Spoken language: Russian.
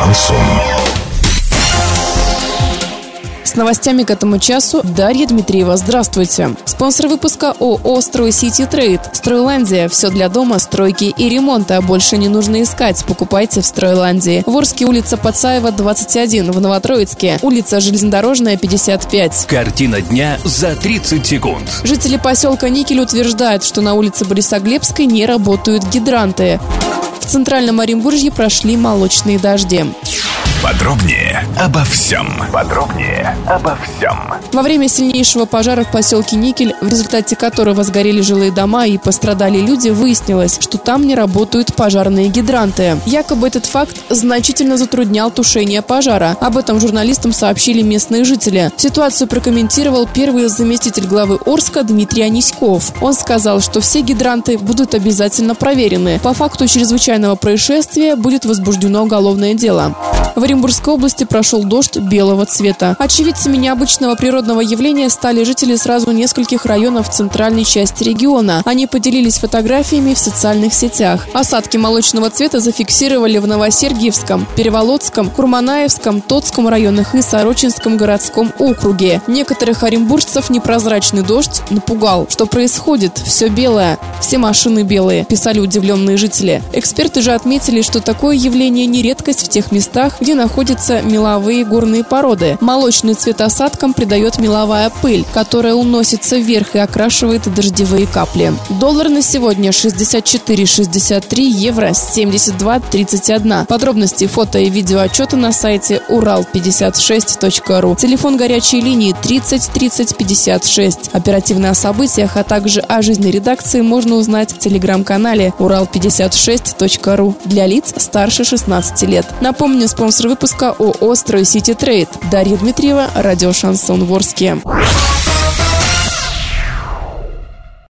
Шансон. С новостями к этому часу Дарья Дмитриева. Здравствуйте. Спонсор выпуска ООО «Строй Сити Трейд». Стройландия. Все для дома, стройки и ремонта. Больше не нужно искать. Покупайте в Стройландии. Ворске, улица Пацаева, 21. В Новотроицке. Улица Железнодорожная, 55. Картина дня за 30 секунд. Жители поселка Никель утверждают, что на улице Борисоглебской не работают гидранты. В Центральном Оренбуржье прошли молочные дожди. Подробнее обо всем. Подробнее обо всем. Во время сильнейшего пожара в поселке Никель, в результате которого сгорели жилые дома и пострадали люди, выяснилось, что там не работают пожарные гидранты. Якобы этот факт значительно затруднял тушение пожара. Об этом журналистам сообщили местные жители. Ситуацию прокомментировал первый заместитель главы Орска Дмитрий Аниськов. Он сказал, что все гидранты будут обязательно проверены. По факту чрезвычайного происшествия будет возбуждено уголовное дело. В Оренбургской области прошел дождь белого цвета. Очевидцами необычного природного явления стали жители сразу нескольких районов центральной части региона. Они поделились фотографиями в социальных сетях. Осадки молочного цвета зафиксировали в Новосергиевском, Переволодском, Курманаевском, Тотском районах и Сорочинском городском округе. Некоторых оренбуржцев непрозрачный дождь напугал. Что происходит? Все белое. Все машины белые, писали удивленные жители. Эксперты же отметили, что такое явление не редкость в тех местах, где находятся меловые горные породы. Молочный цвет осадкам придает меловая пыль, которая уносится вверх и окрашивает дождевые капли. Доллар на сегодня 64,63, евро 72,31. Подробности фото и видео отчета на сайте урал56.ру. Телефон горячей линии 30 30 56. Оперативно о событиях, а также о жизни редакции можно узнать в телеграм-канале урал56.ру для лиц старше 16 лет. Напомню, спонсор выпуска ООО «Строй Сити Трейд». Дарья Дмитриева, радио «Шансон Ворске».